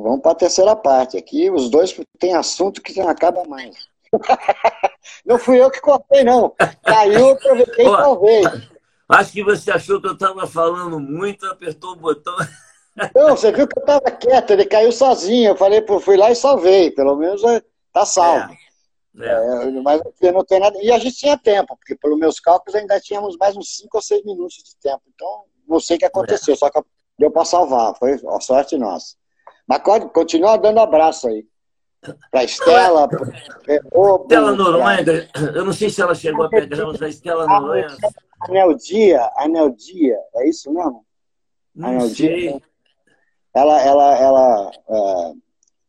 Vamos para a terceira parte. Aqui os dois têm assunto que não acaba mais. não fui eu que cortei, não. Caiu, aproveitei e salvei. Acho que você achou que eu estava falando muito, apertou o botão. Não, você viu que eu estava quieto, ele caiu sozinho. Eu falei, pô, fui lá e salvei. Pelo menos é, tá salvo. É, é. É, mas não tem nada. E a gente tinha tempo, porque pelos meus cálculos ainda tínhamos mais uns 5 ou 6 minutos de tempo. Então, não sei o que aconteceu, é. só que deu para salvar. Foi a sorte nossa. Mas continua dando abraço aí. Para Estela. Pra... Estela Noronha, eu não sei se ela chegou a pegar, mas a Estela Noronha. Anel Dia, Anel Dia, é isso mesmo? Não Anel sei. Dia. Ela, ela, ela é,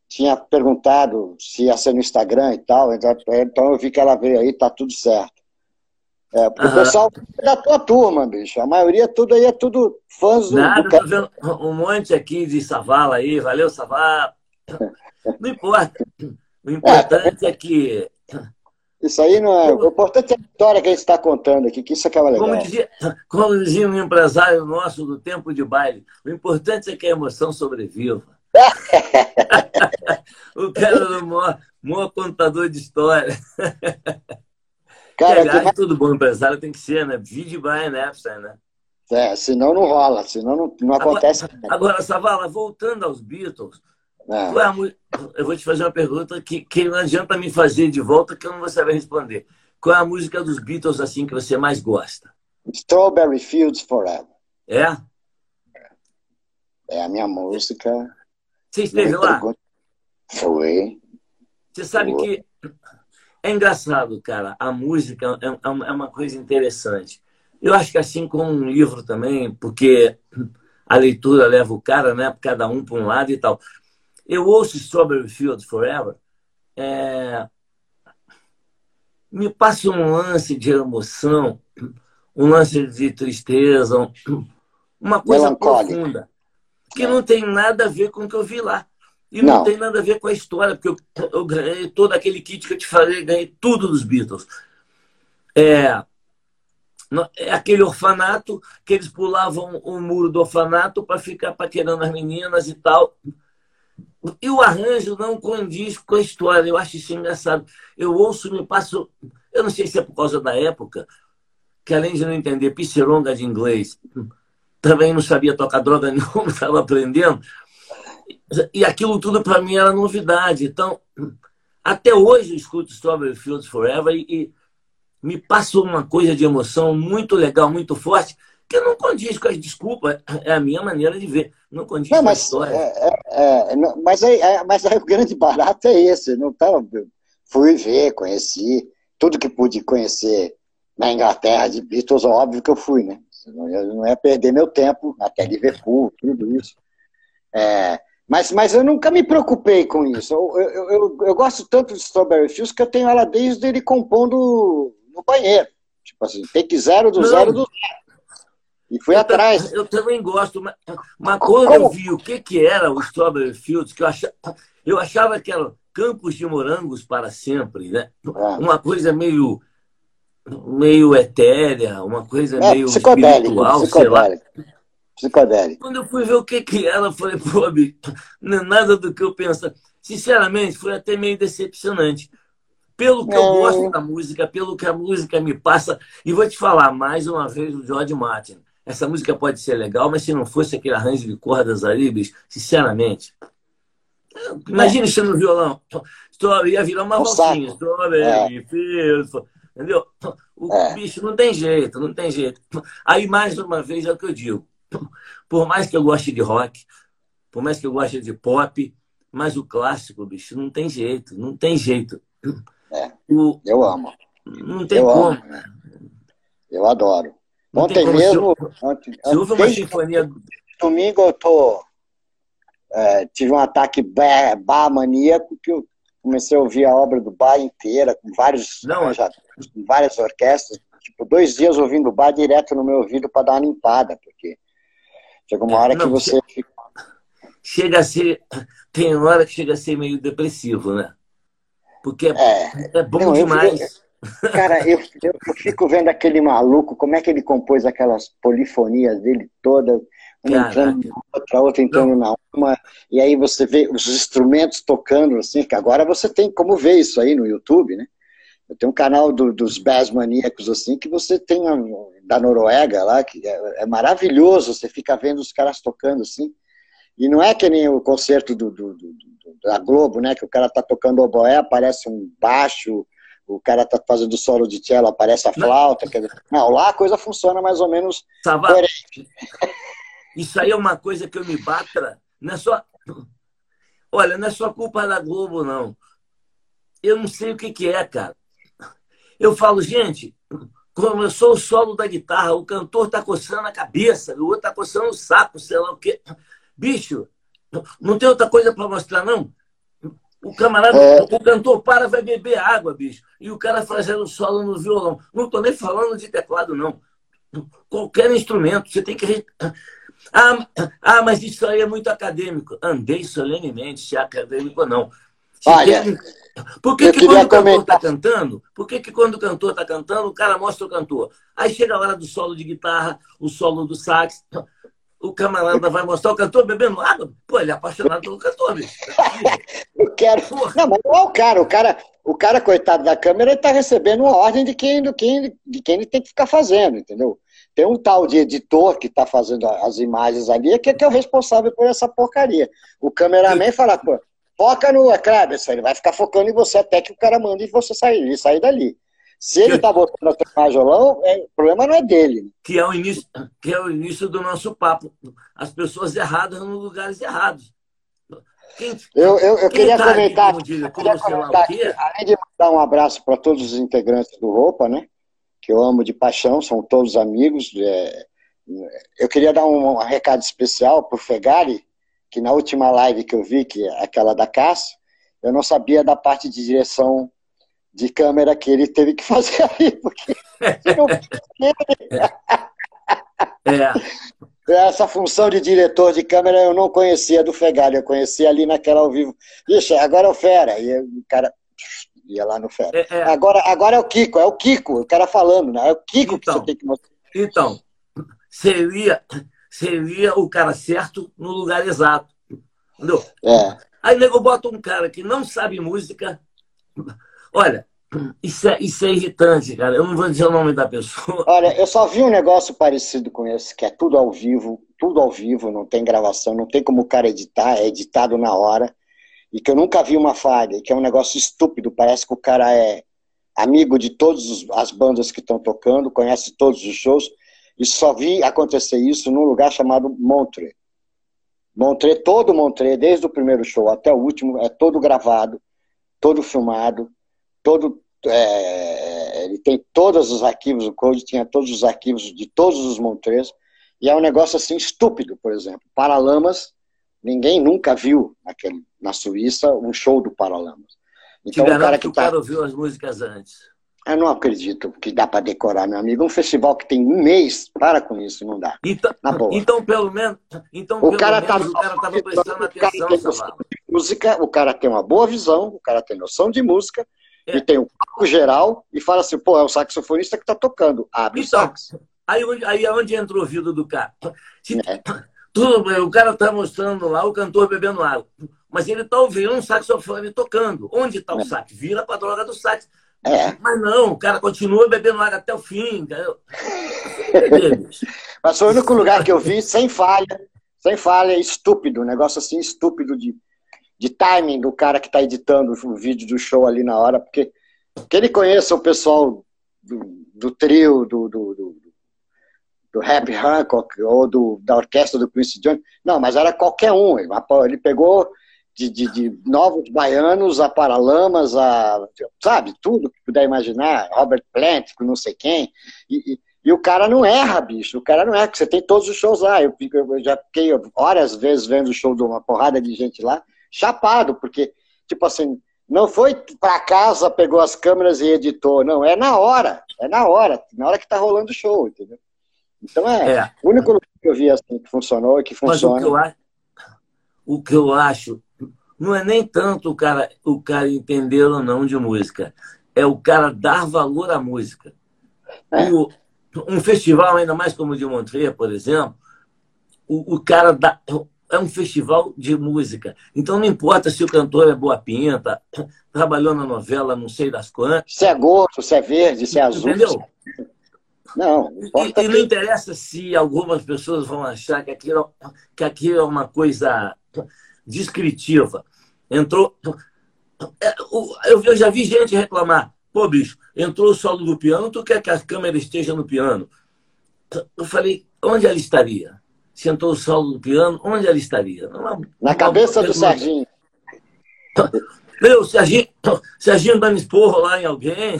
tinha perguntado se ia ser no Instagram e tal, então, então eu vi que ela veio aí, tá tudo certo. É, porque uhum. o pessoal é da tua turma, bicho. A maioria tudo aí é tudo fãs do. Nada, do... tô vendo um monte aqui de Savala aí, valeu, Savala. Não importa. O importante é, é que. Isso aí não é. O importante é a história que a gente está contando aqui, que isso acaba legal. Como dizia, como dizia um empresário nosso do tempo de baile, o importante é que a emoção sobreviva. o cara é o maior, maior contador de história. Cara, aliás, que... tudo bom empresário tem que ser, né? Vide Brian Epstein, né? É, senão não rola, senão não, não acontece. Agora, agora, Savala, voltando aos Beatles, é. é eu vou te fazer uma pergunta que, que não adianta me fazer de volta que eu não vou saber responder. Qual é a música dos Beatles assim que você mais gosta? Strawberry Fields Forever. É? É a minha música. Você esteve lá? Foi. Você sabe Foi. que é engraçado, cara. A música é, é, é uma coisa interessante. Eu acho que assim como um livro também, porque a leitura leva o cara, né? Cada um para um lado e tal. Eu ouço Strawberry Fields Forever, é... me passa um lance de emoção, um lance de tristeza, uma coisa profunda, que não tem nada a ver com o que eu vi lá. E não, não tem nada a ver com a história, porque eu, eu, ganhei todo aquele kit que eu te falei, ganhei tudo dos Beatles. É, é aquele orfanato que eles pulavam o muro do orfanato para ficar paquerando as meninas e tal. E o arranjo não condiz com a história. Eu acho isso engraçado. Eu ouço, me passo. Eu não sei se é por causa da época, que além de não entender piscironga de inglês, também não sabia tocar droga nenhuma, estava aprendendo. E aquilo tudo para mim era novidade. Então, até hoje eu escuto Strawberry Fields Forever e, e me passa uma coisa de emoção muito legal, muito forte, que não condiz com as desculpas, é a minha maneira de ver, não condiz não, com mas, a história. É, é, é mas, aí, é, mas aí o grande barato é esse, não tá, fui ver, conheci, tudo que pude conhecer na Inglaterra de Beatles, óbvio que eu fui, né? Eu não ia perder meu tempo até Liverpool, tudo isso. É, mas, mas eu nunca me preocupei com isso. Eu, eu, eu, eu, gosto tanto de Strawberry Fields que eu tenho ela desde ele compondo no banheiro. Tipo assim, take zero do Não. zero do zero. E fui eu atrás. Eu também gosto, mas, mas quando Como? eu vi o que, que era o Strawberry Fields, que eu achava, eu achava que era campos de morangos para sempre, né? É. Uma coisa meio meio etérea, uma coisa é, meio espiritual, sei lá psicodélico. Quando eu fui ver o que que era, eu falei, pô, não é nada do que eu penso. Sinceramente, foi até meio decepcionante. Pelo que é. eu gosto da música, pelo que a música me passa. E vou te falar mais uma vez do George Martin. Essa música pode ser legal, mas se não fosse aquele arranjo de cordas ali, bicho, sinceramente. Imagina é. no violão. Ia virar uma valsinha. Strawberry, é. entendeu? O é. bicho não tem jeito, não tem jeito. Aí, mais uma vez, é o que eu digo. Por mais que eu goste de rock, por mais que eu goste de pop, mas o clássico, bicho, não tem jeito, não tem jeito. É, o, eu amo. Não tem eu como. Amo. Né? Eu adoro. Não ontem mesmo. Se, ontem, se houve uma sinfonia. Domingo eu tô. É, tive um ataque bar maníaco que eu comecei a ouvir a obra do bar inteira, com vários não, já, com várias orquestras. Tipo, dois dias ouvindo o bar direto no meu ouvido para dar uma limpada, porque Chega uma hora não, que você. Chega a ser. Tem hora que chega a ser meio depressivo, né? Porque é, é bom não, demais. Eu, cara, eu, eu, fico vendo aquele maluco, como é que ele compôs aquelas polifonias dele todas. Uma entrando na outra, outra entrando na uma, e aí você vê os instrumentos tocando, assim, que agora você tem como ver isso aí no YouTube, né? Eu tenho um canal do, dos Bass Maníacos, assim, que você tem da Noruega lá, que é, é, maravilhoso, você fica vendo os caras tocando, assim, e não é que nem o concerto do, do, do da Globo, né, que o cara tá tocando oboé, aparece um baixo, o cara tá fazendo solo de cello, aparece a flauta. Dizer, não, lá a coisa funciona mais ou menos coerente. Isso aí é uma coisa que eu me batra. Não é só. Olha, não é só culpa da Globo, não. Eu não sei o que, que é, cara. Eu falo, gente, começou o solo da guitarra, o cantor tá coçando a cabeça, o outro tá coçando o saco, sei lá o quê. Bicho, não tem outra coisa para mostrar, não? O camarada, é... o cantor para, vai beber água, bicho. E o cara fazendo solo no violão. Não estou nem falando de teclado, não. Qualquer instrumento, você tem que. Ah, ah, mas isso aí é muito acadêmico. Andei solenemente, se é acadêmico não. Olha. Por que, que quando o cantor está cantando, por que, que quando o cantor está cantando, o cara mostra o cantor? Aí chega a hora do solo de guitarra, o solo do sax o camarada vai mostrar o cantor bebendo água? Pô, ele é apaixonado pelo cantor, bicho. Eu quero. Porra. Não, mas não é o cara. O cara, o cara coitado da câmera, ele está recebendo uma ordem de quem, de, quem, de quem ele tem que ficar fazendo, entendeu? Tem um tal de editor que está fazendo as imagens ali, que é, que é o responsável por essa porcaria. O cameraman fala, pô, foca no Kleber, ele vai ficar focando em você até que o cara mande você sair, sair dali. Se ele está botando a majolão, é, o problema não é dele. Que é, o início, que é o início do nosso papo. As pessoas erradas nos lugares errados. Quem, eu, eu, eu queria tá comentar, aqui, eu queria comentar aqui, além de mandar um abraço para todos os integrantes do Roupa, né? Que eu amo de paixão, são todos amigos. É, eu queria dar um, um recado especial para o Fegari, que na última live que eu vi, que é aquela da Cássio, eu não sabia da parte de direção de câmera que ele teve que fazer ali, porque não é. Essa função de diretor de câmera eu não conhecia do Fegali, eu conhecia ali naquela ao vivo. Ixi, agora é o Fera. E o cara ia lá no Fera. É, é. Agora, agora é o Kiko, é o Kiko, o cara falando, né? É o Kiko então, que você então, tem que mostrar. Então, seria, seria o cara certo no lugar exato. Entendeu? É. Aí nego bota um cara que não sabe música, Olha, isso é, isso é irritante, cara. Eu não vou dizer o nome da pessoa. Olha, eu só vi um negócio parecido com esse, que é tudo ao vivo, tudo ao vivo, não tem gravação, não tem como o cara editar, é editado na hora. E que eu nunca vi uma falha, que é um negócio estúpido, parece que o cara é amigo de todas as bandas que estão tocando, conhece todos os shows, e só vi acontecer isso num lugar chamado Montreux. Montreux, todo Montreux, desde o primeiro show até o último, é todo gravado, todo filmado, todo é, ele tem todos os arquivos, o Code tinha todos os arquivos de todos os Montreux, e é um negócio assim estúpido, por exemplo. Paralamas, ninguém nunca viu naquele, na Suíça um show do Paralamas. Então, o cara que, que o tá... cara ouviu as músicas antes. Eu não acredito que dá para decorar, meu amigo. Um festival que tem um mês, para com isso, não dá. Então, então pelo menos, então, o cara tá, o cara estava prestando atenção, música, o cara tem uma boa visão, o cara tem noção de música, é. E tem o palco geral e fala assim, pô, é o saxofonista que tá tocando. Abre então, sax. Aí, aí é onde entra o ouvido do cara. Se, é. tudo bem, o cara tá mostrando lá o cantor bebendo água. Mas ele tá ouvindo um saxofone tocando. Onde tá o é. sax? Vira pra droga do sax. É. Mas não, o cara continua bebendo água até o fim. Mas foi o único lugar que eu vi sem falha, sem falha, estúpido, um negócio assim estúpido de de timing do cara que está editando o vídeo do show ali na hora, porque que ele conheça o pessoal do, do trio, do, do, do, do Happy Hancock ou do, da orquestra do Quincy Jones. Não, mas era qualquer um. Ele pegou de, de, de novos baianos a Paralamas, a, sabe, tudo que puder imaginar, Robert Plant, não sei quem. E, e, e, o cara não erra, bicho. O cara não erra, porque você tem todos os shows lá. Eu, eu já fiquei várias vezes vendo o show de uma porrada de gente lá chapado, porque, tipo assim, não foi para casa, pegou as câmeras e editou, não, é na hora, é na hora, na hora que tá rolando o show, entendeu? Então é, é. o único lugar que eu vi assim que funcionou e que funciona. Mas o que, eu acho, o que eu acho não é nem tanto o cara, o cara entender ou não de música, é o cara dar valor à música. É. O, um festival, ainda mais como o de Montreux, por exemplo, o, o cara dá, é um festival de música. Então não importa se o cantor é boa pinta, trabalhou na novela, não sei das quantas. Se é gordo, se é verde, se é azul. Entendeu? Não. E, e, não interessa se algumas pessoas vão achar que aquilo, que aquilo é uma coisa descritiva. Entrou. É, eu já vi gente reclamar. Pô, bicho, entrou o solo do piano, tu quer que a câmera esteja no piano? Eu falei, onde ela estaria? Se entrou o solo do piano, onde ela estaria? Uma, Na cabeça do Serginho. Meu, Serginho, Serginho dando esporro lá em alguém.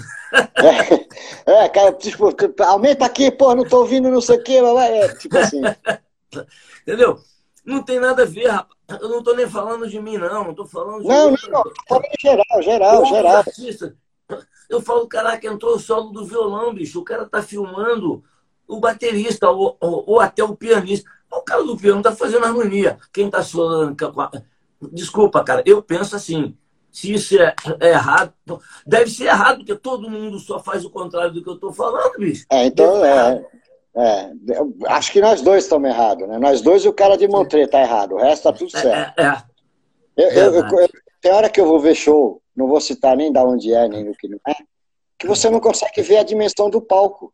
É, é cara, tipo, aumenta aqui, pô, não tô ouvindo não sei o quê, é, tipo assim. Entendeu? Não tem nada a ver, rapaz. Eu não tô nem falando de mim, não. Tô falando de Não, não, não. falando em geral, geral, geral. Artistas. Eu falo, caraca, entrou o solo do violão, bicho. O cara tá filmando o baterista ou, ou, ou até o pianista. O cara do piano tá fazendo harmonia. Quem tá solando. Desculpa, cara, eu penso assim. Se isso é, é, errado, deve ser errado, porque todo mundo só faz o contrário do que eu estou falando, bicho. É, então, é, é, acho que nós dois estamos errados, né? Nós dois e o cara de Montré tá errado, o resto tá tudo é, certo. É, é. Eu, eu, eu, tem hora que eu vou ver show, não vou citar nem da onde é, nem do que não é, que você não consegue ver a dimensão do palco.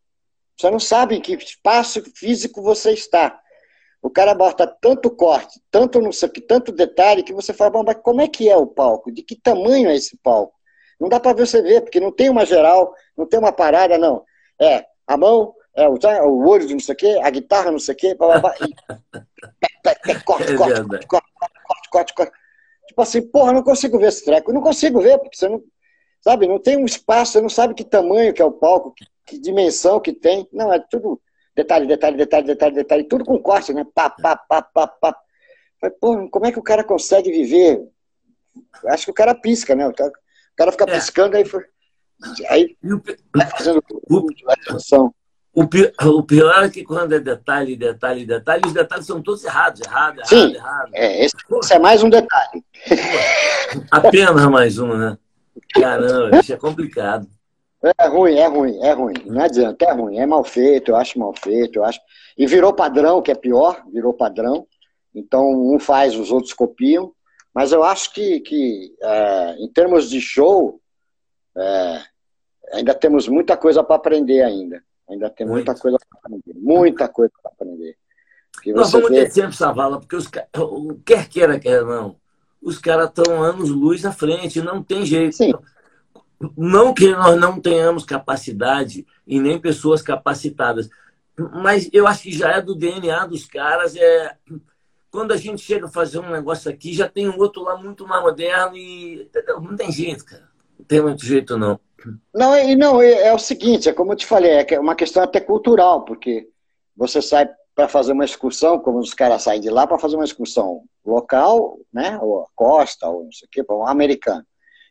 Você não sabe em que espaço físico você está. O cara bota tanto corte, tanto não sei que, tanto detalhe, que você fala, mas como é que é o palco? De que tamanho é esse palco? Não dá para você ver, porque não tem uma geral, não tem uma parada, não. É a mão, é o, o olho de não sei o quê, a guitarra não sei o quê, blá, blá, e, corte, corte, corte, corte, corte, corte, corte. Tipo assim, porra, não consigo ver esse treco. Eu não consigo ver, porque você não, sabe, não tem um espaço, você não sabe que tamanho que é o palco, que, que dimensão que tem. Não, é tudo Detalhe, detalhe, detalhe, detalhe, detalhe, tudo com corte, né? Pá, pá, pá, pá, pá. Falei, pô, como é que o cara consegue viver? Acho que o cara pisca, né? O cara fica é. piscando, aí. Aí vai fazendo atenção. O pior, o pior é que quando é detalhe, detalhe, detalhe, os detalhes são todos errados, errado, errado, Sim, errado. É, esse, esse, é mais um detalhe. Apenas mais um, né? Caramba, isso é complicado. É ruim, é ruim, é ruim. Não adianta, é ruim. É mal feito, eu acho mal feito, eu acho. E virou padrão, que é pior, virou padrão. Então, um faz, os outros copiam. Mas eu acho que, que é, em termos de show, é, ainda temos muita coisa para aprender ainda. Ainda tem muita coisa para aprender. Muita coisa para aprender. Nós vamos vê... ter sempre essa vala, porque os, quer queira, quer não, os caras estão anos luz à frente, não tem jeito. Sim. Não que nós não tenhamos capacidade e nem pessoas capacitadas, mas eu acho que já é do DNA dos caras. É quando a gente chega a fazer um negócio aqui, já tem um outro lá muito mais moderno e entendeu? não tem jeito, cara. Não tem muito jeito não. Não, e não é, é o seguinte, é como eu te falei, é uma questão até cultural, porque você sai para fazer uma excursão, como os caras saem de lá para fazer uma excursão local, né, ou costa, ou não sei o quê, para um americano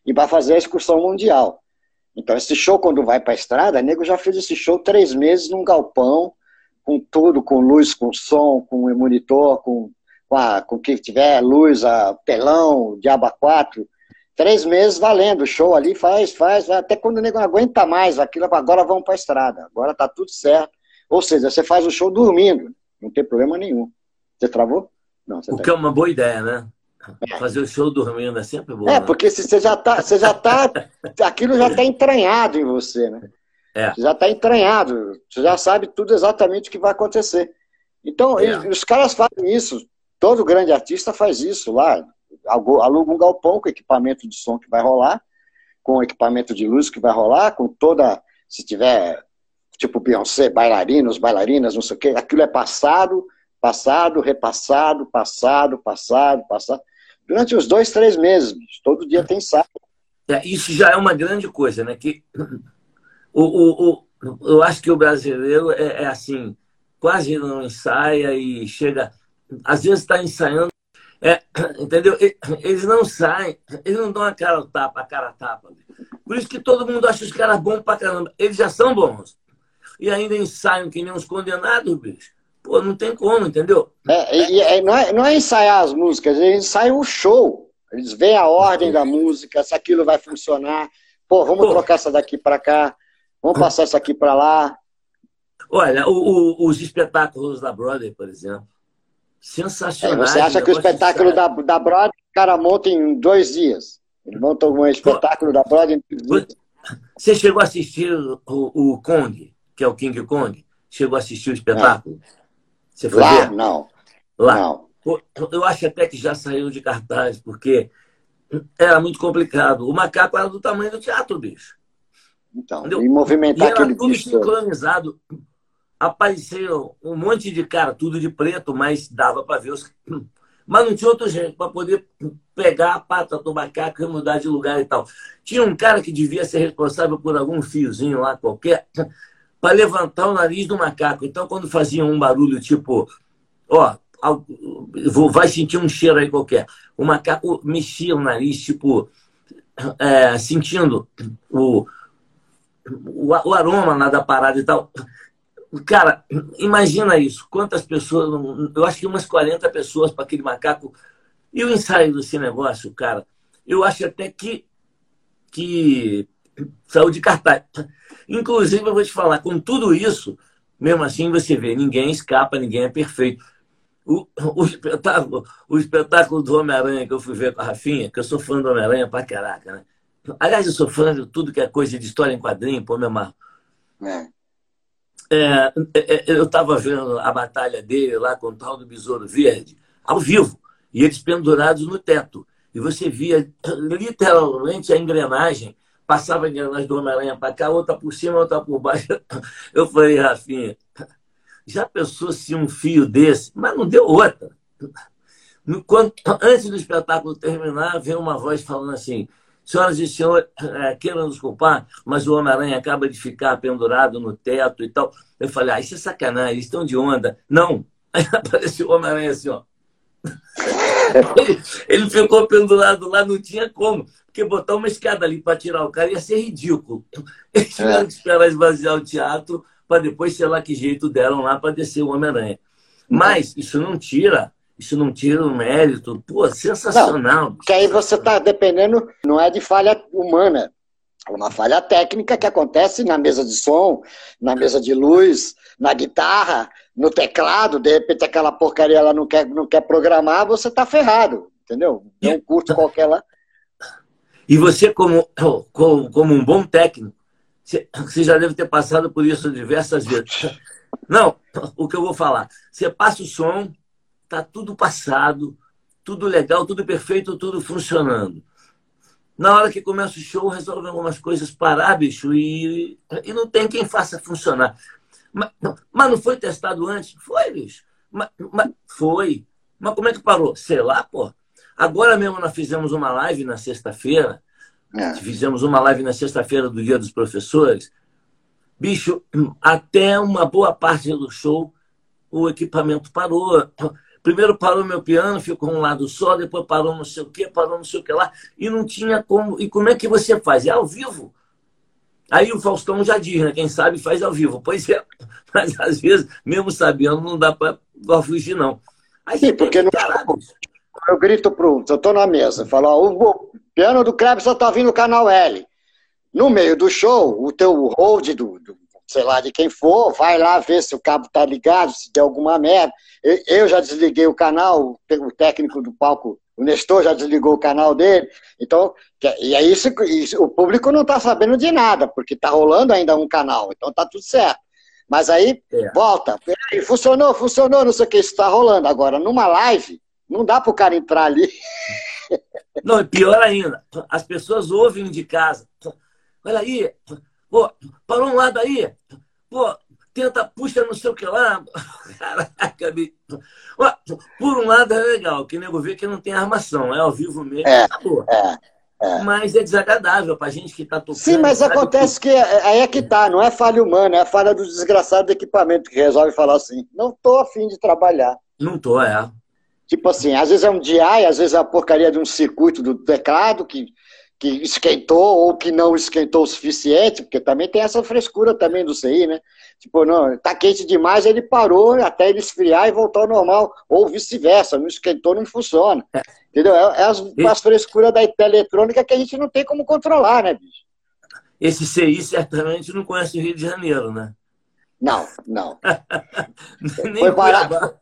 e vai fazer a excursão mundial. Então, esse show, quando vai para a estrada, nego já fez esse show três meses num galpão, com tudo, com luz, com som, com monitor, com, com, a, com que tiver luz, a telão, diaba 4. Três meses valendo, o show ali faz, faz, até quando o nego não aguenta mais aquilo, agora vamos para a estrada, agora tá tudo certo. Ou seja, você faz o show dormindo, não tem problema nenhum. Você travou? Não, você o tá que é uma boa ideia, né? Fazer o show dormindo é sempre bom. É, né? porque se você já tá, você já tá, aquilo já está entranhado em você, né? É. Você já está entranhado, você já sabe tudo exatamente o que vai acontecer. Então, é. eles, os caras fazem isso, todo grande artista faz isso lá, aluga um galpão com equipamento de som que vai rolar, com equipamento de luz que vai rolar, com toda, se tiver, tipo Beyoncé, bailarinos, bailarinas, não sei o quê, aquilo é passado, passado, repassado, passado, passado, passado durante os dois, três meses. Todo dia tem sábado. É, isso já é uma grande coisa, né? Que o, o, o eu acho que o brasileiro é, é, assim, quase não ensaia e chega, às vezes está ensaiando, é, entendeu? Eles não saem, eles não dão a cara tapa, a cara tapa. Por isso que todo mundo acha os caras bons pra caramba. Eles já são bons. E ainda ensaiam que nem uns condenados, bicho. Pô, não tem como, entendeu? É, é, não, é, não é ensaiar as músicas, eles ensaiam o show. Eles veem a ordem da música, se aquilo vai funcionar. Pô, vamos Pô. trocar essa daqui para cá, vamos passar essa aqui para lá. Olha, o, o, os espetáculos da Broadway, por exemplo, sensacionais. É, você acha que o espetáculo da, da Broadway o cara monta em dois dias? Ele monta um espetáculo da Broadway em dois dias. Você chegou a assistir o, o Kong, que é o King Kong? Chegou a assistir o espetáculo? Você foi Lá, ver? não. Lá. Não. Eu acho até que já saiu de cartaz, porque era muito complicado. O macaco era do tamanho do teatro, bicho. Então, Entendeu? e movimentar e era tudo sincronizado. Apareceu um monte de cara, tudo de preto, mas dava para ver os. Mas não tinha outro jeito para poder pegar a pata do macaco e mudar de lugar e tal. Tinha um cara que devia ser responsável por algum fiozinho lá qualquer para levantar o nariz do macaco. Então, quando fazia um barulho tipo, ó, vai sentir um cheiro aí qualquer, o macaco mexia o nariz, tipo, é, sentindo o, o, o aroma lá da parada e tal. Cara, imagina isso. Quantas pessoas, eu acho que umas 40 pessoas para aquele macaco. E o ensaio desse negócio, cara, eu acho até que, que saiu de cartaz. Inclusive, eu vou te falar, com tudo isso, mesmo assim você vê, ninguém escapa, ninguém é perfeito. O, o, espetáculo, o espetáculo do Homem-Aranha que eu fui ver com a Rafinha, que eu sou fã do Homem-Aranha pra caraca, né? Aliás, eu sou fã de tudo que é coisa de história em quadrinho, pô, meu amarro. É. é, eu estava vendo a batalha dele lá com o tal do Besouro Verde, ao vivo, e eles pendurados no teto. E você via literalmente a engrenagem, passava a engrenagem do Homem-Aranha para cá, outra por cima, outra por baixo. Eu falei, Rafinha, já pensou se um fio desse? Mas não deu outra. Quando, antes do espetáculo terminar, veio uma voz falando assim: Senhoras e senhores, é, queiram nos culpar, mas o Homem-Aranha acaba de ficar pendurado no teto e tal. Eu falei, ah, isso é sacanagem, eles estão de onda. Não. Aí apareceu o Homem-Aranha assim, ó. Ele, ele, ficou pendurado lá, não tinha como. Porque botar uma escada ali para tirar o cara ia ser ridículo. Eles tiveram que esperar esvaziar o teatro para depois, sei lá que jeito deram lá para descer o Homem-Aranha. Mas isso não tira isso não tira o mérito. Pô, sensacional. Não, porque aí você está dependendo, não é de falha humana, é uma falha técnica que acontece na mesa de som, na mesa de luz, na guitarra, no teclado, de repente aquela porcaria ela não quer, não quer programar, você está ferrado, entendeu? Um curso qualquer lá. E você, como, como, como um bom técnico, você já deve ter passado por isso diversas vezes. Não, o que eu vou falar. Você passa o som, tá tudo passado, tudo legal, tudo perfeito, tudo funcionando. Na hora que começa o show, resolve algumas coisas parar, bicho, e, e não tem quem faça funcionar. Mas, mas não foi testado antes? Foi, bicho. Mas, mas, foi. Mas como é que parou? Sei lá, pô. Agora mesmo nós fizemos uma live na sexta-feira. É. Fizemos uma live na sexta-feira do Dia dos Professores. Bicho, até uma boa parte do show o equipamento parou. Primeiro parou meu piano, ficou um lado só, depois parou não sei o que, parou não sei o que lá, e não tinha como. E como é que você faz? É ao vivo. Aí o Faustão já diz, né? Quem sabe faz ao vivo. Pois é, mas às vezes, mesmo sabendo, não dá para fugir, não. Aí Sim, porque não. Eu grito pro. Eu tô na mesa, falo, ó, o piano do Krebs só tá vindo no canal L. No meio do show, o teu hold do, do sei lá, de quem for, vai lá ver se o cabo tá ligado, se der alguma merda. Eu já desliguei o canal, o técnico do palco, o Nestor já desligou o canal dele. Então, e aí isso, isso, o público não está sabendo de nada, porque está rolando ainda um canal, então tá tudo certo. Mas aí, é. volta, aí, funcionou, funcionou, não sei o que, isso está rolando. Agora, numa live, não dá para o cara entrar ali. Não, pior ainda, as pessoas ouvem de casa. Olha aí, Pô, para um lado aí, pô, tenta, puxa não sei o que lá. Caraca, bicho. Por um lado é legal, que nego vê que não tem armação, é ao vivo mesmo, é, acabou. É, é. Mas é desagradável pra gente que tá tocando. Sim, mas acontece que... que aí é que tá, não é falha humana, é a falha do desgraçado do equipamento que resolve falar assim, não tô afim de trabalhar. Não tô, é. Tipo assim, às vezes é um DI, às vezes é a porcaria de um circuito do teclado que que esquentou ou que não esquentou o suficiente, porque também tem essa frescura também do CI, né? Tipo, não, tá quente demais, ele parou até ele esfriar e voltar ao normal, ou vice-versa, não esquentou, não funciona. É. Entendeu? É, é as, as frescuras da eletrônica que a gente não tem como controlar, né, bicho? Esse CI certamente não conhece o Rio de Janeiro, né? Não, não. Foi barato.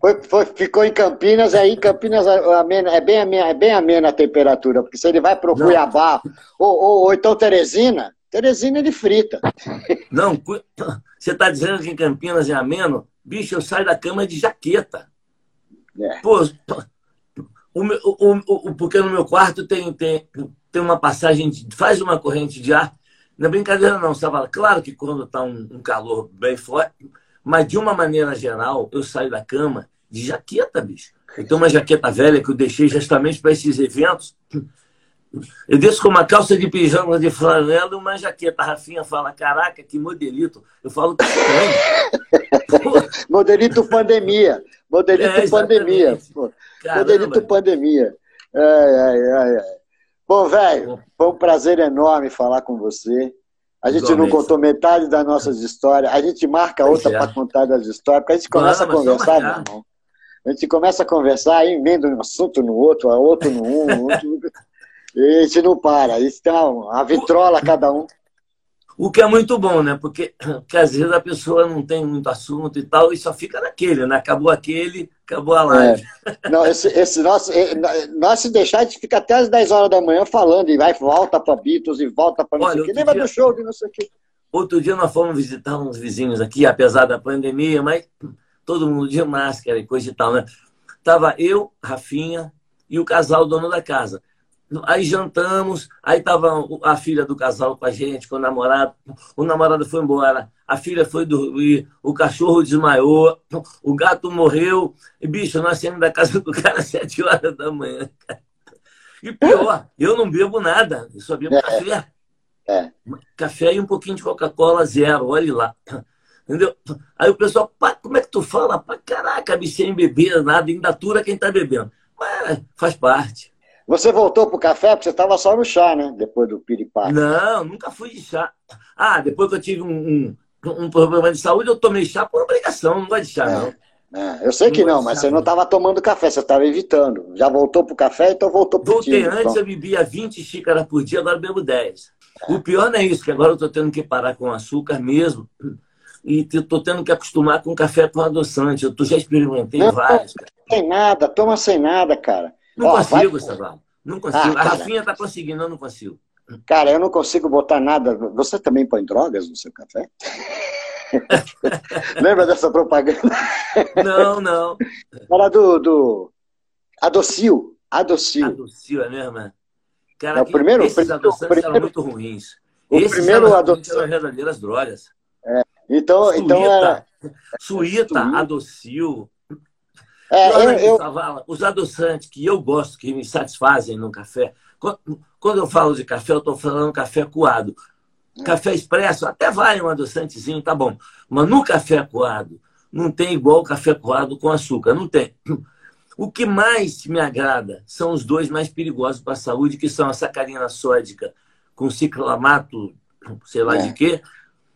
Foi, foi, ficou em Campinas, aí em Campinas é bem, amena, é bem amena a temperatura, porque se ele vai para o Cuiabá, ou, ou, ou, então Teresina, Teresina ele frita. Não, você está dizendo que em Campinas é ameno? Bicho, eu saio da cama de jaqueta. É. Pô, o, o, o, porque no meu quarto tem, tem, tem uma passagem, de, faz uma corrente de ar. Não é brincadeira, não, Savala. Claro que quando está um, um calor bem forte, mas de uma maneira geral, eu saio da cama de jaqueta, bicho. Eu tenho uma jaqueta velha que eu deixei justamente para esses eventos. Eu desço com uma calça de pijama de flanela e uma jaqueta. A Rafinha fala: Caraca, que modelito. Eu falo: Que estranho. modelito pandemia. Modelito é, pandemia. Modelito pandemia. Ai, ai, ai, ai. Bom, velho, foi um prazer enorme falar com você. A gente não contou metade das nossas histórias. A gente marca outra é. para contar das histórias, porque a gente começa a conversar, meu irmão. A gente começa a conversar, aí emenda um assunto no outro, outro no um, outro... e a gente não para. Tem uma, vitrola cada um. O que é muito bom, né? Porque, porque às vezes a pessoa não tem muito assunto e tal, e só fica naquele, né? Acabou aquele, acabou a live. É. Não, esse, esse nosso, é, nós se deixar, a gente fica até às 10 horas da manhã falando, e vai, volta para Beatles, e volta para não Olha, sei o que. Lembra dia, do show de não sei o que. Outro dia nós fomos visitar uns vizinhos aqui, apesar da pandemia, mas todo mundo de máscara e coisa e tal, né? Tava eu, Rafinha e o casal dono da casa. Aí jantamos, aí tava a filha do casal com a gente, com o namorado. O namorado foi embora, a filha foi dormir, o cachorro desmaiou, o gato morreu. E, bicho, nós saímos da casa do cara às sete horas da manhã. E pior, eu não bebo nada, eu só bebo é. café. É. Café e um pouquinho de Coca-Cola zero, olhe lá. Entendeu? Aí o pessoal, como é que tu fala? Pá, caraca, bicho, sem beber nada, ainda atura quem tá bebendo. Mas faz parte. Você voltou pro café porque você estava só no chá, né? Depois do piripaque. Não, nunca fui de chá. Ah, depois que eu tive um, um, um problema de saúde, eu tomei chá por obrigação. Não gosto de chá, é. não. É, eu sei que não, não mas você não estava tomando café, você estava evitando. Já voltou pro café, então voltou pro Voltei antes, então. eu bebia 20 xícaras por dia, agora bebo 10. É. O pior não é isso, que agora eu estou tendo que parar com açúcar mesmo. E estou tendo que acostumar com café com adoçante. Eu já experimentei não, vários. Tem nada, toma sem nada, cara. Não Ó, consigo, Gustavo. Não consigo. Ah, a Rafinha está conseguindo, eu não consigo. Cara, eu não consigo botar nada. Você também põe drogas no seu café? Lembra dessa propaganda? Não, não. Era do, do Adocil. Adocil. Adocil, é mesmo? É? Cara, é, o primeiro, esses adoçantes primeiro, eram muito ruins. O esses primeiro adoçante eram verdadeiras drogas. É. Então, Suíta, então era... Suíta, Adocil, é, eu, eu... os adoçantes que eu gosto, que me satisfazem no café. Quando eu falo de café, eu estou falando café coado. Café expresso, até vai um adoçantezinho, tá bom. Mas no café coado, não tem igual café coado com açúcar. Não tem. O que mais me agrada são os dois mais perigosos para a saúde, que são a sacarina sódica com ciclamato, sei lá é. de quê,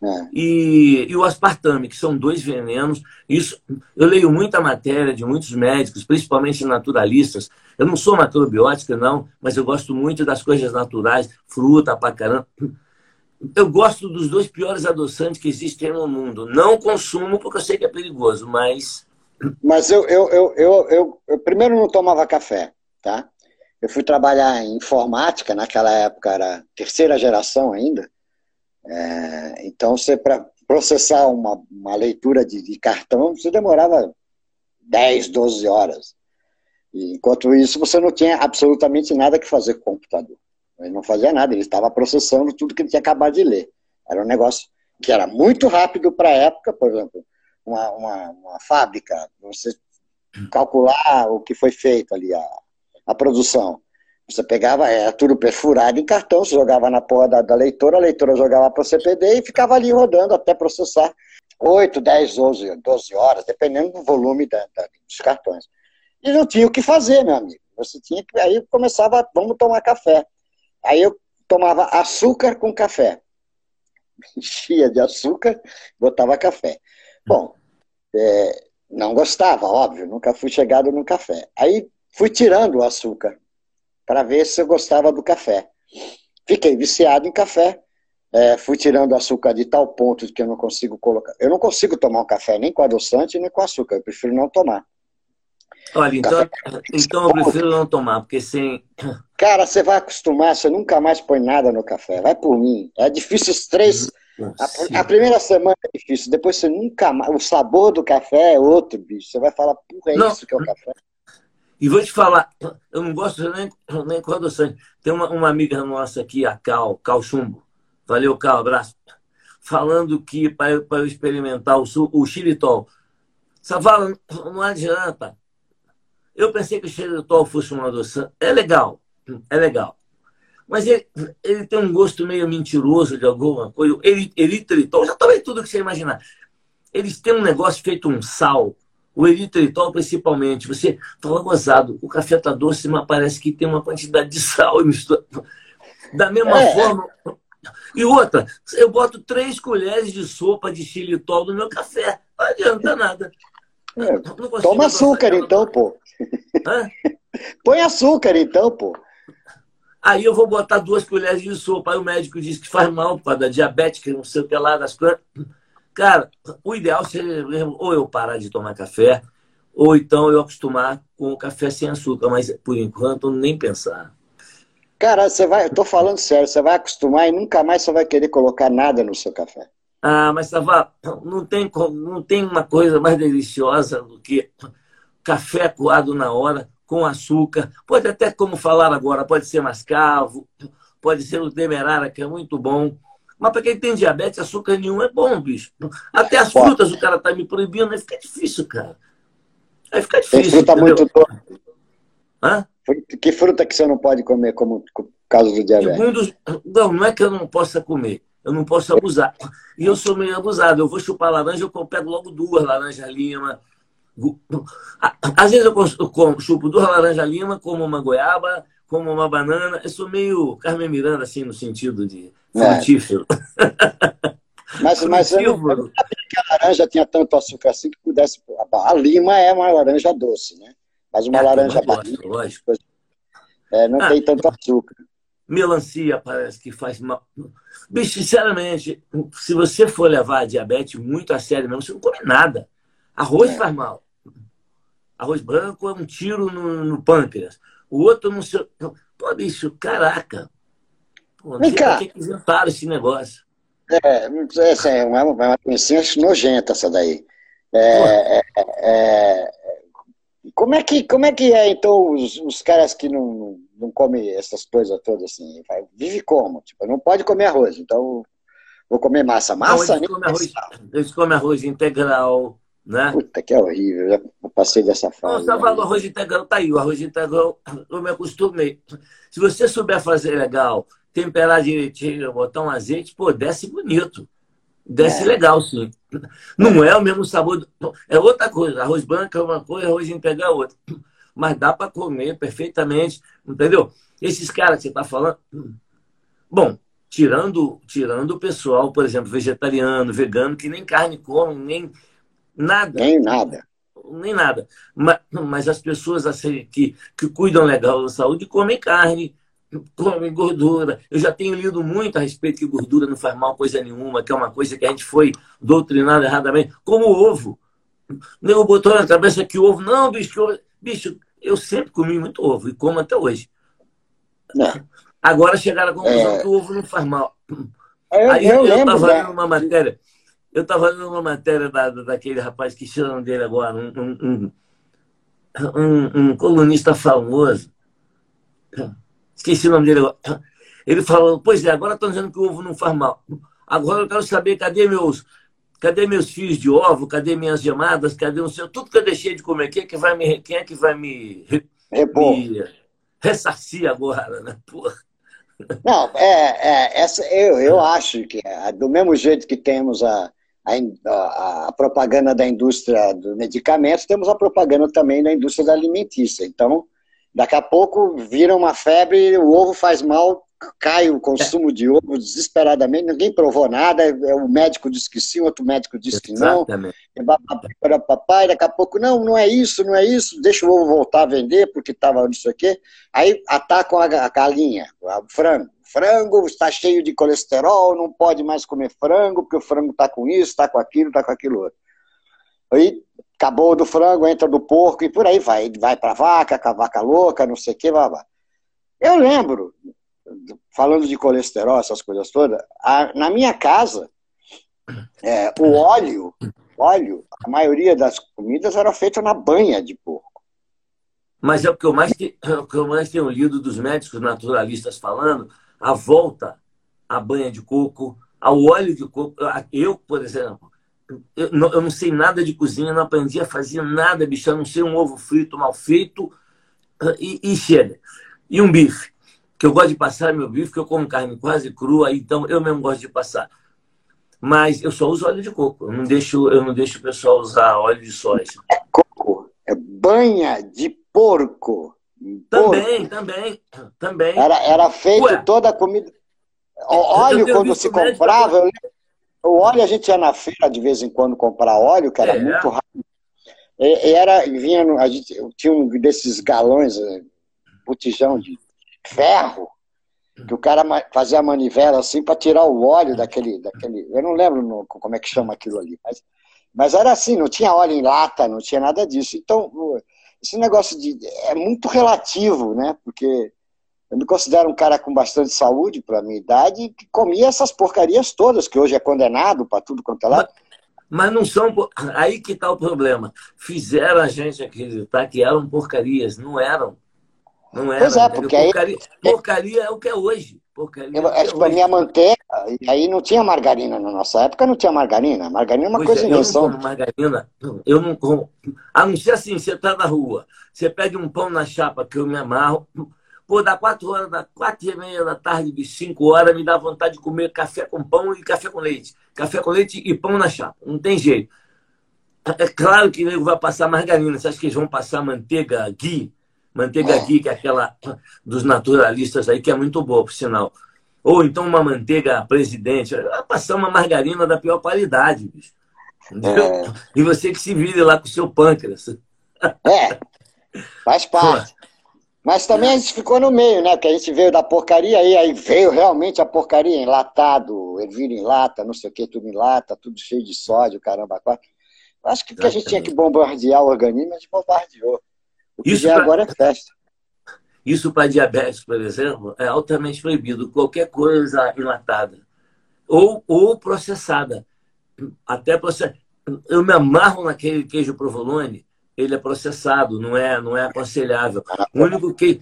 é. E, e, o aspartame, que são dois venenos. Isso, eu leio muita matéria de muitos médicos, principalmente naturalistas. Eu não sou macrobiótica, não, mas eu gosto muito das coisas naturais, fruta pra caramba. Eu gosto dos dois piores adoçantes que existem no mundo. Não consumo porque eu sei que é perigoso, mas. Mas eu, eu, eu, eu, eu, eu primeiro não tomava café, tá? Eu fui trabalhar em informática, naquela época era terceira geração ainda. É, então, você para processar uma, uma leitura de, de, cartão, você demorava 10, 12 horas. E, enquanto isso, você não tinha absolutamente nada que fazer com o computador. Ele não fazia nada, ele estava processando tudo que ele tinha acabado de ler. Era um negócio que era muito rápido para a época, por exemplo, uma, uma, uma, fábrica, você calcular o que foi feito ali, a, a produção. Você pegava, era tudo perfurado em cartão, você jogava na porra da, da leitora, a leitora jogava para o CPD e ficava ali rodando até processar 8, 10, 12, 12 horas, dependendo do volume da, da, dos cartões. E não tinha o que fazer, meu amigo. Você tinha que. Aí começava, vamos tomar café. Aí eu tomava açúcar com café. Enchia de açúcar, botava café. Bom, é, não gostava, óbvio, nunca fui chegado no café. Aí fui tirando o açúcar para ver se eu gostava do café. Fiquei viciado em café. é, fui tirando açúcar de tal ponto que eu não consigo colocar. Eu não consigo tomar um café nem com adoçante nem com açúcar. Eu prefiro não tomar. Olha, então, então eu prefiro não tomar, porque sem. Cara, você vai acostumar, você nunca mais põe nada no café. Vai por mim. É difícil os três. A, a, primeira semana é difícil, depois você nunca mais. O sabor do café é outro, bicho. Você vai falar, porra, é não. isso que é o café. E vou te falar, eu não gosto nem, nem com adoçante. Tem uma, uma amiga nossa aqui, a Cal, Cal Chumbo. Valeu, Cal, abraço. Falando que para eu experimentar o, o xilitol. Savala, não adianta. Eu pensei que o xilitol fosse uma adoçante. É legal, é legal. Mas ele, ele tem um gosto meio mentiroso de alguma coisa. Eritritol, já tomei tudo que você imaginar. Eles têm um negócio feito um sal o eritritol, principalmente, você fala gozado, o café está doce, mas parece que tem uma quantidade de sal e mistura. Da mesma é. forma. E outra, eu boto três colheres de sopa de xilitol no meu café. Não adianta nada. É. Toma açúcar então, pô. Hã? Põe açúcar então, pô. Aí eu vou botar duas colheres de sopa. Aí o médico diz que faz mal causa da diabetes, que não sei o que lá das plantas. Cara, o ideal seria ou eu parar de tomar café, ou então eu acostumar com o café sem açúcar, mas por enquanto nem pensar. Cara, você vai, eu tô falando sério, você vai acostumar e nunca mais você vai querer colocar nada no seu café. Ah, mas Savá, não tem, não tem uma coisa mais deliciosa do que café coado na hora, com açúcar. Pode até, como falar agora, pode ser mascavo, pode ser o demerara, que é muito bom. Mas para quem tem diabetes, açúcar nenhum é bom, bicho. Até as frutas o cara tá me proibindo, aí fica difícil, cara. Aí fica difícil. Tem fruta entendeu? muito doce. Hã? Que fruta que você não pode comer como causa do diabetes? Segundo, não, não é que eu não possa comer. Eu não posso abusar. E eu sou meio abusado. Eu vou chupar laranja, eu pego logo duas laranjas lima. Às vezes eu chupo duas laranjas lima, como uma goiaba, como uma banana. Eu sou meio Carmen Miranda, assim, no sentido de frutífero. É. Mas, mas eu, não, eu não sabia que a laranja tinha tanto açúcar assim que pudesse. A lima é uma laranja doce, né? Mas uma é, laranja lógico, lógico. É, não ah, tem tanto açúcar. Melancia parece que faz mal. Bicho, sinceramente, se você for levar a diabetes muito a sério mesmo, você não come nada. Arroz é. faz mal. Arroz branco é um tiro no, no pâncreas. O outro não sei. Pô, bicho, caraca. Não sei que inventaram esse negócio. É, essa é uma, uma doencinha nojenta essa daí. É, é, é, como, é que, como é que é, então, os, os caras que não, não, comem essas coisas todas assim? Vive como? Tipo, não pode comer arroz, então vou comer massa. Massa? Não, eles, comem arroz, eles comem arroz integral, né? Puta, que é horrível. Já passei dessa fase. Não, né? o arroz integral tá aí. O arroz integral, eu me acostumei. Se você souber fazer legal, temperar direitinho, botar um azeite, pô, desce bonito. Desce é. legal, sim. Não é o mesmo sabor. É outra coisa. Arroz branco é uma coisa, arroz integral é outra. Mas dá para comer perfeitamente, entendeu? Esses caras que você está falando. Bom, tirando, tirando o pessoal, por exemplo, vegetariano, vegano, que nem carne come, nem Nada. Nem nada. Nem nada. Mas, mas as pessoas assim, que, que cuidam legal da saúde comem carne, comem gordura. Eu já tenho lido muito a respeito que gordura não faz mal coisa nenhuma, que é uma coisa que a gente foi doutrinado erradamente, como o ovo. Nego botou na cabeça que o ovo, não, bicho, bicho, eu sempre comi muito ovo e como até hoje. Não. Agora chegaram à conclusão é... que o ovo não faz mal. Eu, Aí eu estava lendo uma matéria eu estava lendo uma matéria da, daquele rapaz que chama dele agora, um, um, um, um, colunista famoso. Esqueci o nome dele agora. Ele falou, pois é, agora estão dizendo que o ovo não faz mal. Agora eu quero saber cadê meus, cadê meus fios de ovo, cadê minhas gemadas, cadê o seu, tudo que eu deixei de comer, quem é que vai me, quem é que vai me, me ressarcir agora, né? Porra. Não, é, é essa, eu, eu acho que é, do mesmo jeito que temos a, a, a, propaganda da indústria do medicamento, temos a propaganda também da indústria da alimentícia. Então, daqui a pouco vira uma febre, o ovo faz mal, cai o consumo de ovo desesperadamente, ninguém provou nada, o médico disse que sim, outro médico disse que não. Exatamente. Para papai, daqui a pouco, não, não é isso, não é isso, deixa o ovo voltar a vender porque estava nisso aqui. Aí atacam a galinha, o frango. Frango está cheio de colesterol, não pode mais comer frango, porque o frango está com isso, está com aquilo, está com aquilo outro. Aí acabou do frango, entra do porco e por aí vai. Vai para a vaca, com a vaca louca, não sei o que, vai. Eu lembro, falando de colesterol, essas coisas todas, a, na minha casa, é, o óleo, óleo, a maioria das comidas era feita na banha de porco. Mas é o que eu mais, é o que eu mais tenho lido dos médicos naturalistas falando, a volta à banha de coco, ao óleo de coco. Eu, por exemplo, eu não, eu não sei nada de cozinha, não aprendi a fazer nada, bicho, a não ser um ovo frito mal feito e, e chega. E um bife que eu gosto de passar meu bife, que eu como carne quase crua, então eu mesmo gosto de passar. Mas eu só uso óleo de coco. Eu não deixo, eu não deixo o pessoal usar óleo de soja. É coco, é banha de porco. Também, porco. também, também. Era, era feito Ué, toda a comida. Óleo, quando se comprava, eu... o óleo a gente ia na feira de vez em quando comprar óleo, que era é. muito rápido. E, era, vinha, a gente tinha um desses galões, eh, botijão de ferro, que o cara fazia a manivela assim para tirar o óleo daquele, daquele. Eu não lembro no, como é que chama aquilo ali, mas, mas era assim, não tinha óleo em lata, não tinha nada disso. Então, esse negócio de. é muito relativo, né? Porque eu me considero um cara com bastante saúde para a minha idade que comia essas porcarias todas, que hoje é condenado para tudo quanto é lá. Mas não são. Aí que está o problema. Fizeram a gente acreditar que eram porcarias, não eram. Não era. Pois é, porque porcaria, aí... porcaria é o que é hoje. Porcaria eu, é tipo, minha manteiga, e aí não tinha margarina na nossa época, não tinha margarina. Margarina é uma pois coisa é, invenção. Eu não margarina, eu não como. A não ser assim, você tá na rua, você pede um pão na chapa que eu me amarro, pô, dá quatro horas, dá quatro e meia da tarde, de cinco horas, me dá vontade de comer café com pão e café com leite. Café com leite e pão na chapa. Não tem jeito. É claro que nego vai passar margarina. Você acha que eles vão passar manteiga, ghee? Manteiga ghee, que é aquela dos naturalistas aí, que é muito boa, por sinal. Ou então uma manteiga presidente. Vai passar uma margarina da pior qualidade, bicho. É. E você que se vire lá com o seu pâncreas. É, faz parte. Mas também a gente ficou no meio, né? Que a gente veio da porcaria aí, aí veio realmente a porcaria enlatado, ervilha em lata, não sei o que, tudo em lata, tudo cheio de sódio, caramba. Acho que, que a gente tinha que bombardear o organismo, a gente bombardeou. O que isso pra... agora é festa. Isso para diabetes, por exemplo, é altamente proibido. Qualquer coisa enlatada. Ou, ou processada. Até process... Eu me amarro naquele queijo provolone, ele é processado, não é, não é aconselhável. O único que.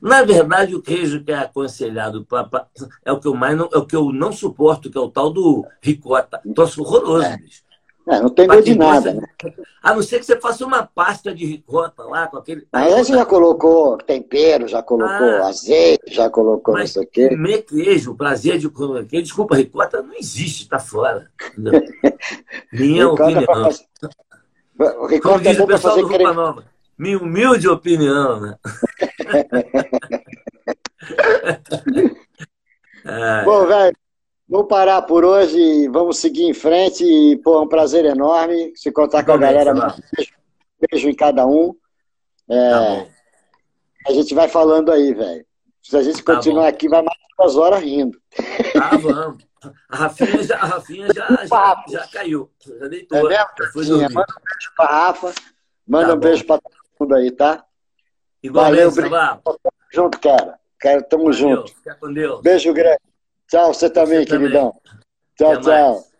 Na verdade, o queijo que é aconselhado pra, pra, é o que eu mais não, é o que eu não suporto, que é o tal do ricota. Troço horroroso, é. bicho. É, não tem gosto de nada, né? A não ser que você faça uma pasta de ricota lá com aquele. Mas aí você já colocou tempero, já colocou ah, azeite, já colocou mas não sei o quê. Comer queijo, prazer de comer queijo, desculpa, ricota não existe, tá fora. Minha opinião. É ricota Como diz é o pessoal do Roupa Nova. Minha humilde opinião, né? Bom, velho, Vou parar por hoje, vamos seguir em frente. E, pô, é um prazer enorme se contar com a galera. Beijo, beijo, em cada um. É, tá a gente vai falando aí, velho. Se a gente tá continuar bom. aqui, vai mais duas horas rindo. Ah, vamos. A Rafinha já, a Rafinha já, já, já caiu. Já deitou. É mesmo? Já manda um beijo pra Rafa. Manda tá um bom. beijo pra todo mundo aí, tá? Igualmente, Valeu, Tamo junto, cara. Cara, tamo Valeu. junto. Fica com Deus. Beijo grande. Tchau, você também, você queridão. Também. Tchau, Até tchau. Mais.